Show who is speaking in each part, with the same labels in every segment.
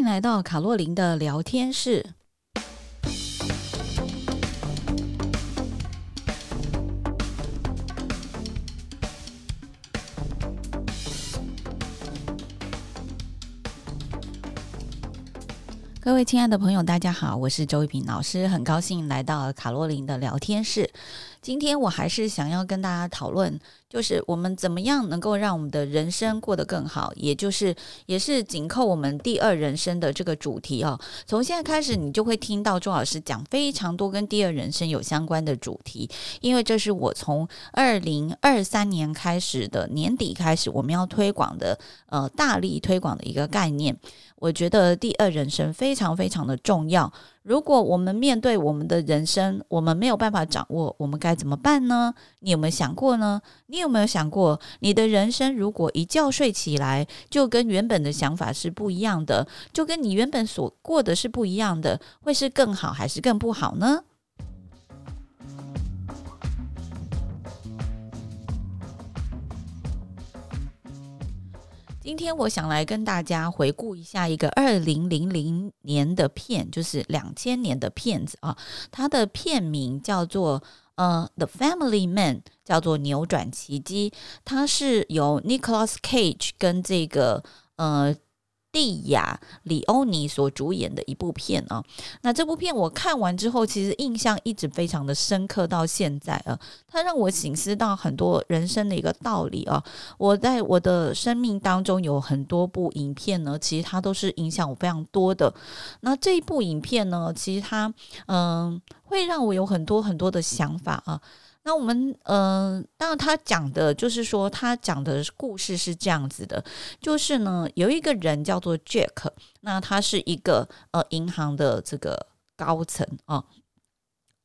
Speaker 1: 迎来到卡洛琳的聊天室。各位亲爱的朋友，大家好，我是周一平老师，很高兴来到卡洛琳的聊天室。今天我还是想要跟大家讨论，就是我们怎么样能够让我们的人生过得更好，也就是也是紧扣我们第二人生的这个主题哦。从现在开始，你就会听到周老师讲非常多跟第二人生有相关的主题，因为这是我从二零二三年开始的年底开始，我们要推广的呃大力推广的一个概念。我觉得第二人生非常非常的重要。如果我们面对我们的人生，我们没有办法掌握，我们该怎么办呢？你有没有想过呢？你有没有想过，你的人生如果一觉睡起来就跟原本的想法是不一样的，就跟你原本所过的是不一样的，会是更好还是更不好呢？今天我想来跟大家回顾一下一个二零零零年的片，就是两千年的片子啊。它的片名叫做呃《The Family Man》，叫做《扭转奇迹》。它是由 Nicolas Cage 跟这个呃。蒂亚·里欧尼所主演的一部片啊，那这部片我看完之后，其实印象一直非常的深刻，到现在啊，它让我醒思到很多人生的一个道理啊。我在我的生命当中有很多部影片呢，其实它都是影响我非常多的。那这一部影片呢，其实它嗯、会让我有很多很多的想法啊。那我们、呃，当然他讲的就是说，他讲的故事是这样子的，就是呢，有一个人叫做 Jack，那他是一个呃银行的这个高层啊，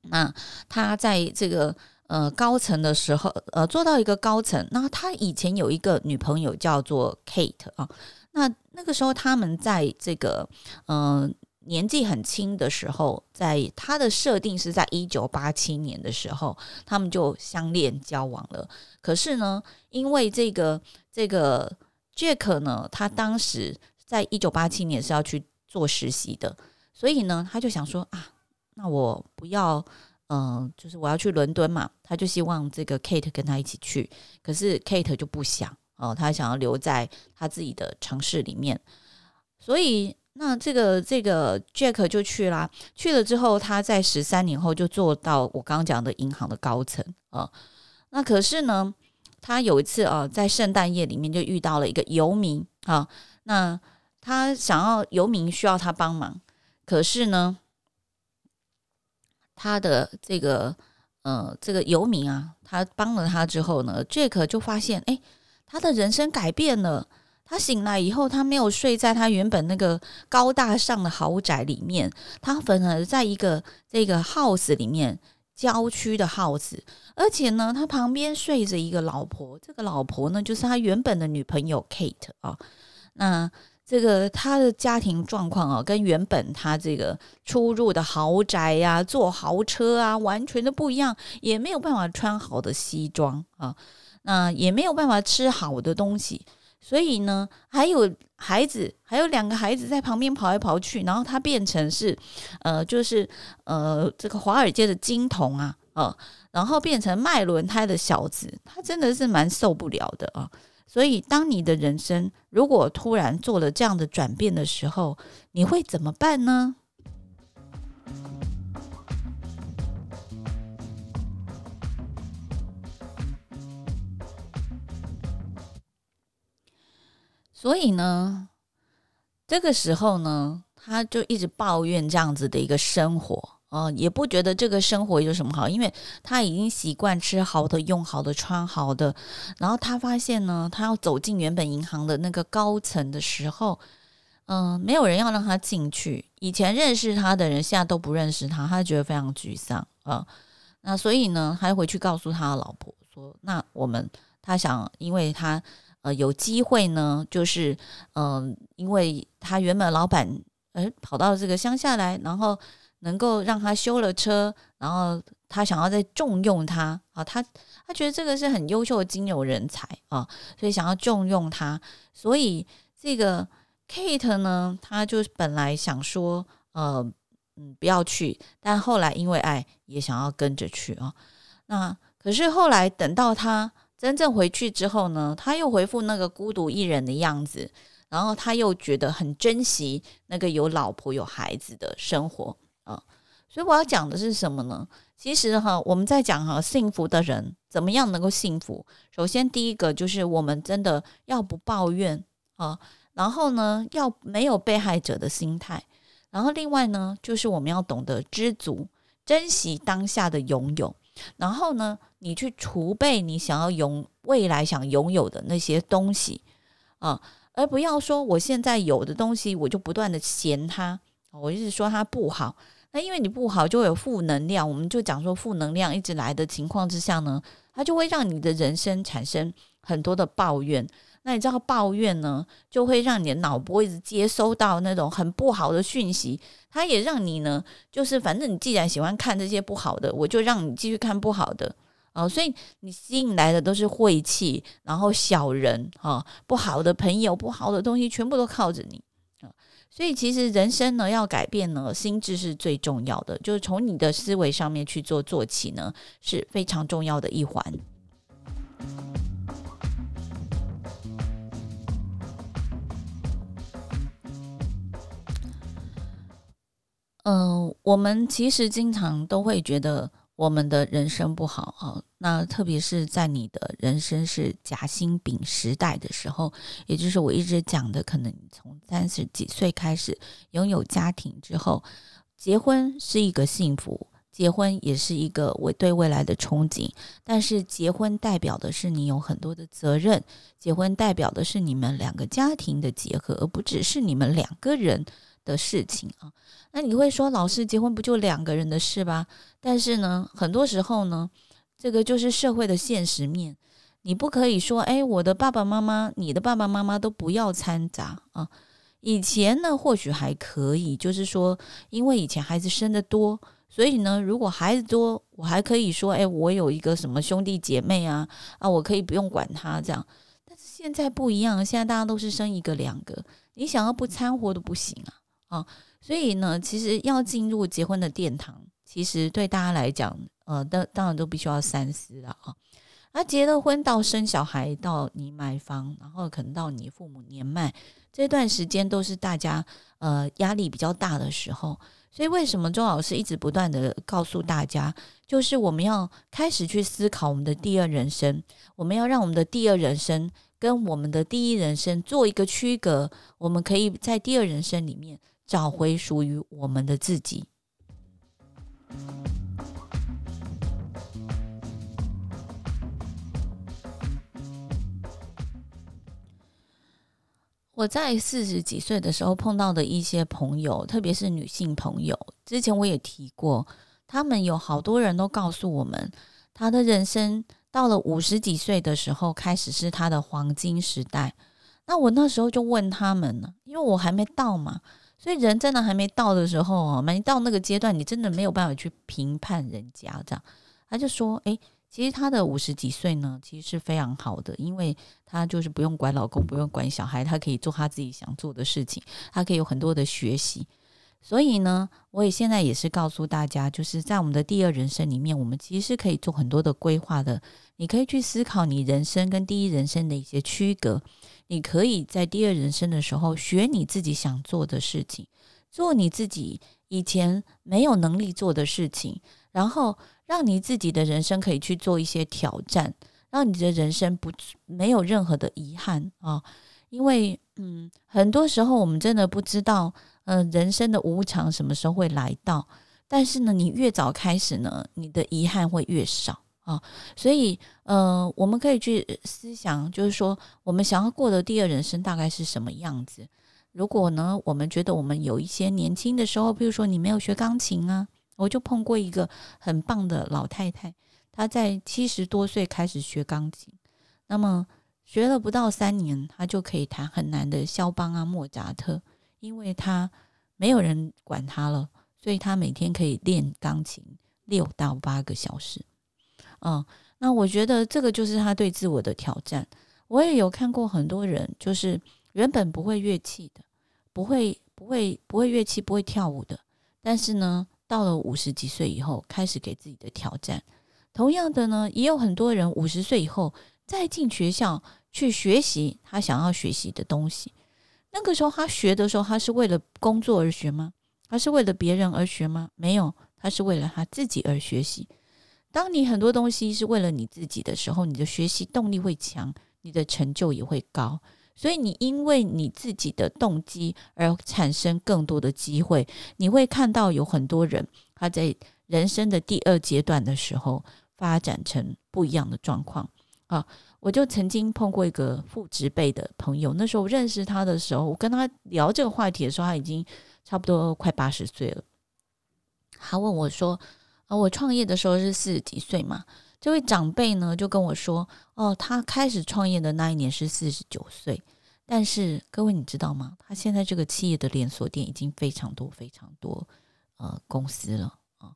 Speaker 1: 那他在这个呃高层的时候，呃做到一个高层，那他以前有一个女朋友叫做 Kate 啊，那那个时候他们在这个嗯。年纪很轻的时候，在他的设定是在一九八七年的时候，他们就相恋交往了。可是呢，因为这个这个 Jack 呢，他当时在一九八七年是要去做实习的，所以呢，他就想说啊，那我不要，嗯、就是我要去伦敦嘛，他就希望这个 Kate 跟他一起去，可是 Kate 就不想哦、他想要留在他自己的城市里面，所以。那这个这个 Jack 就去啦，去了之后，他在十三年后就做到我刚刚讲的银行的高层啊。那可是呢，他有一次啊，在圣诞夜里面就遇到了一个游民啊。那他想要游民需要他帮忙，可是呢，他的这个呃这个游民啊，他帮了他之后呢，Jack 就发现哎，他的人生改变了。他醒来以后，他没有睡在他原本那个高大上的豪宅里面，他反而在一个这个 house 里面，郊区的 house，而且呢，他旁边睡着一个老婆，这个老婆呢，就是他原本的女朋友 Kate 啊。那这个他的家庭状况啊，跟原本他这个出入的豪宅呀、啊、坐豪车啊，完全都不一样，也没有办法穿好的西装啊，那也没有办法吃好的东西。所以呢，还有孩子，还有两个孩子在旁边跑来跑去，然后他变成是，呃，就是呃，这个华尔街的金童啊，呃，然后变成卖轮胎的小子，他真的是蛮受不了的啊。所以，当你的人生如果突然做了这样的转变的时候，你会怎么办呢？所以呢，这个时候呢，他就一直抱怨这样子的一个生活啊、也不觉得这个生活有什么好，因为他已经习惯吃好的、用好的、穿好的。然后他发现呢，他要走进原本银行的那个高层的时候，嗯、没有人要让他进去。以前认识他的人现在都不认识他，他觉得非常沮丧啊、那所以呢，他回去告诉他的老婆说：“那我们他想，因为他。”呃，有机会呢，就是嗯、因为他原本老板呃跑到这个乡下来，然后能够让他修了车，然后他想要再重用他啊，他他觉得这个是很优秀的金融人才啊，所以想要重用他，所以这个 Kate 呢，他就本来想说，呃，嗯，不要去，但后来因为爱，也想要跟着去啊。那可是后来等到他真正回去之后呢，他又回复那个孤独一人的样子，然后他又觉得很珍惜那个有老婆有孩子的生活啊。所以我要讲的是什么呢？其实哈，我们在讲哈，幸福的人怎么样能够幸福？首先第一个就是我们真的要不抱怨啊。然后呢，要没有被害者的心态。然后另外呢，就是我们要懂得知足，珍惜当下的拥有。然后呢，你去储备你想要拥未来想拥有的那些东西啊，而不要说我现在有的东西，我就不断的嫌它，我一直说它不好。那因为你不好，就会有负能量。我们就讲说负能量一直来的情况之下呢，它就会让你的人生产生很多的抱怨。那你知道抱怨呢，就会让你的脑波一直接收到那种很不好的讯息，它也让你呢，就是反正你既然喜欢看这些不好的，我就让你继续看不好的哦，所以你吸引来的都是晦气，然后小人啊，不好的朋友，不好的东西，全部都靠着你啊。所以其实人生呢，要改变呢，心智是最重要的，就是从你的思维上面去做做起呢，是非常重要的一环。嗯、我们其实经常都会觉得我们的人生不好啊。那特别是在你的人生是夹心饼时代的时候，也就是我一直讲的，可能从三十几岁开始拥有家庭之后，结婚是一个幸福，结婚也是一个我对未来的憧憬。但是结婚代表的是你有很多的责任，结婚代表的是你们两个家庭的结合，而不只是你们两个人的事情啊。那你会说，老师结婚不就两个人的事吧？但是呢，很多时候呢，这个就是社会的现实面。你不可以说，哎，我的爸爸妈妈、你的爸爸妈妈都不要掺杂啊。以前呢，或许还可以，就是说，因为以前孩子生得多，所以呢，如果孩子多，我还可以说，哎，我有一个什么兄弟姐妹啊，啊，我可以不用管他这样。但是现在不一样，现在大家都是生一个两个，你想要不掺和都不行啊，啊。所以呢，其实要进入结婚的殿堂，其实对大家来讲，呃，当当然都必须要三思了啊。那结了婚到生小孩，到你买房，然后可能到你父母年迈这段时间，都是大家呃压力比较大的时候。所以为什么周老师一直不断的告诉大家，就是我们要开始去思考我们的第二人生，我们要让我们的第二人生跟我们的第一人生做一个区隔，我们可以在第二人生里面。找回属于我们的自己。我在四十几岁的时候碰到的一些朋友，特别是女性朋友，之前我也提过，他们有好多人都告诉我们，他的人生到了五十几岁的时候，开始是他的黄金时代。那我那时候就问他们呢，因为我还没到嘛。所以人真的还没到的时候啊，没到那个阶段，你真的没有办法去评判人家这样。他就说：“诶，其实他的五十几岁呢，其实是非常好的，因为他就是不用管老公，不用管小孩，他可以做他自己想做的事情，他可以有很多的学习。所以呢，我也现在也是告诉大家，就是在我们的第二人生里面，我们其实可以做很多的规划的。你可以去思考你人生跟第一人生的一些区隔。”你可以在第二人生的时候学你自己想做的事情，做你自己以前没有能力做的事情，然后让你自己的人生可以去做一些挑战，让你的人生不没有任何的遗憾啊！因为嗯，很多时候我们真的不知道，呃，人生的无常什么时候会来到，但是呢，你越早开始呢，你的遗憾会越少。啊、所以呃，我们可以去思想，就是说，我们想要过的第二人生大概是什么样子？如果呢，我们觉得我们有一些年轻的时候，比如说你没有学钢琴啊，我就碰过一个很棒的老太太，她在七十多岁开始学钢琴，那么学了不到三年，她就可以弹很难的肖邦啊、莫扎特，因为他没有人管他了，所以他每天可以练钢琴六到八个小时。嗯，那我觉得这个就是他对自我的挑战。我也有看过很多人，就是原本不会乐器的，不会不会不会乐器，不会跳舞的，但是呢，到了五十几岁以后，开始给自己的挑战。同样的呢，也有很多人五十岁以后再进学校去学习他想要学习的东西。那个时候他学的时候，他是为了工作而学吗？他是为了别人而学吗？没有，他是为了他自己而学习。当你很多东西是为了你自己的时候，你的学习动力会强，你的成就也会高。所以你因为你自己的动机而产生更多的机会，你会看到有很多人他在人生的第二阶段的时候发展成不一样的状况啊。我就曾经碰过一个父职辈的朋友，那时候我认识他的时候，我跟他聊这个话题的时候，他已经差不多快八十岁了。他问我说。啊，我创业的时候是四十几岁嘛，这位长辈呢就跟我说，哦，他开始创业的那一年是四十九岁，但是各位你知道吗？他现在这个企业的连锁店已经非常多非常多呃公司了啊，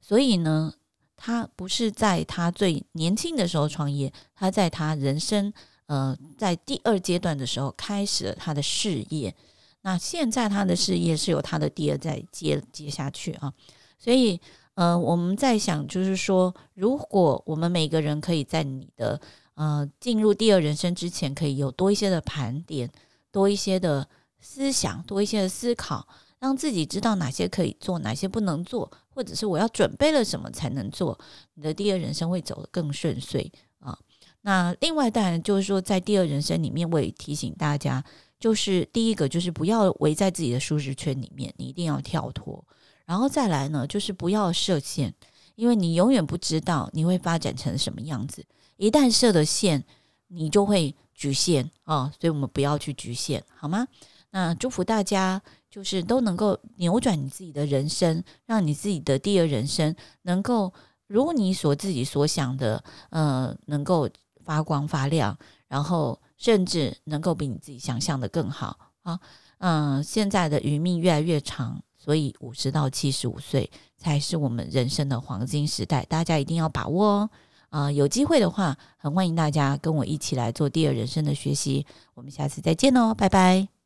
Speaker 1: 所以呢，他不是在他最年轻的时候创业，他在他人生呃在第二阶段的时候开始了他的事业，那现在他的事业是由他的第二代接接下去啊，所以。呃，我们在想，就是说，如果我们每个人可以在你的呃进入第二人生之前，可以有多一些的盘点，多一些的思想，多一些的思考，让自己知道哪些可以做，哪些不能做，或者是我要准备了什么才能做，你的第二人生会走得更顺遂啊。那另外当然就是说，在第二人生里面，我也提醒大家，就是第一个就是不要围在自己的舒适圈里面，你一定要跳脱。然后再来呢，就是不要设限，因为你永远不知道你会发展成什么样子。一旦设了限，你就会局限啊、所以我们不要去局限，好吗？那祝福大家，就是都能够扭转你自己的人生，让你自己的第二人生能够如你所自己所想的，呃，能够发光发亮，然后甚至能够比你自己想象的更好啊。嗯、现在的余命越来越长。所以五十到七十五岁才是我们人生的黄金时代，大家一定要把握哦。啊、有机会的话，很欢迎大家跟我一起来做第二人生的学习。我们下次再见哦，拜拜。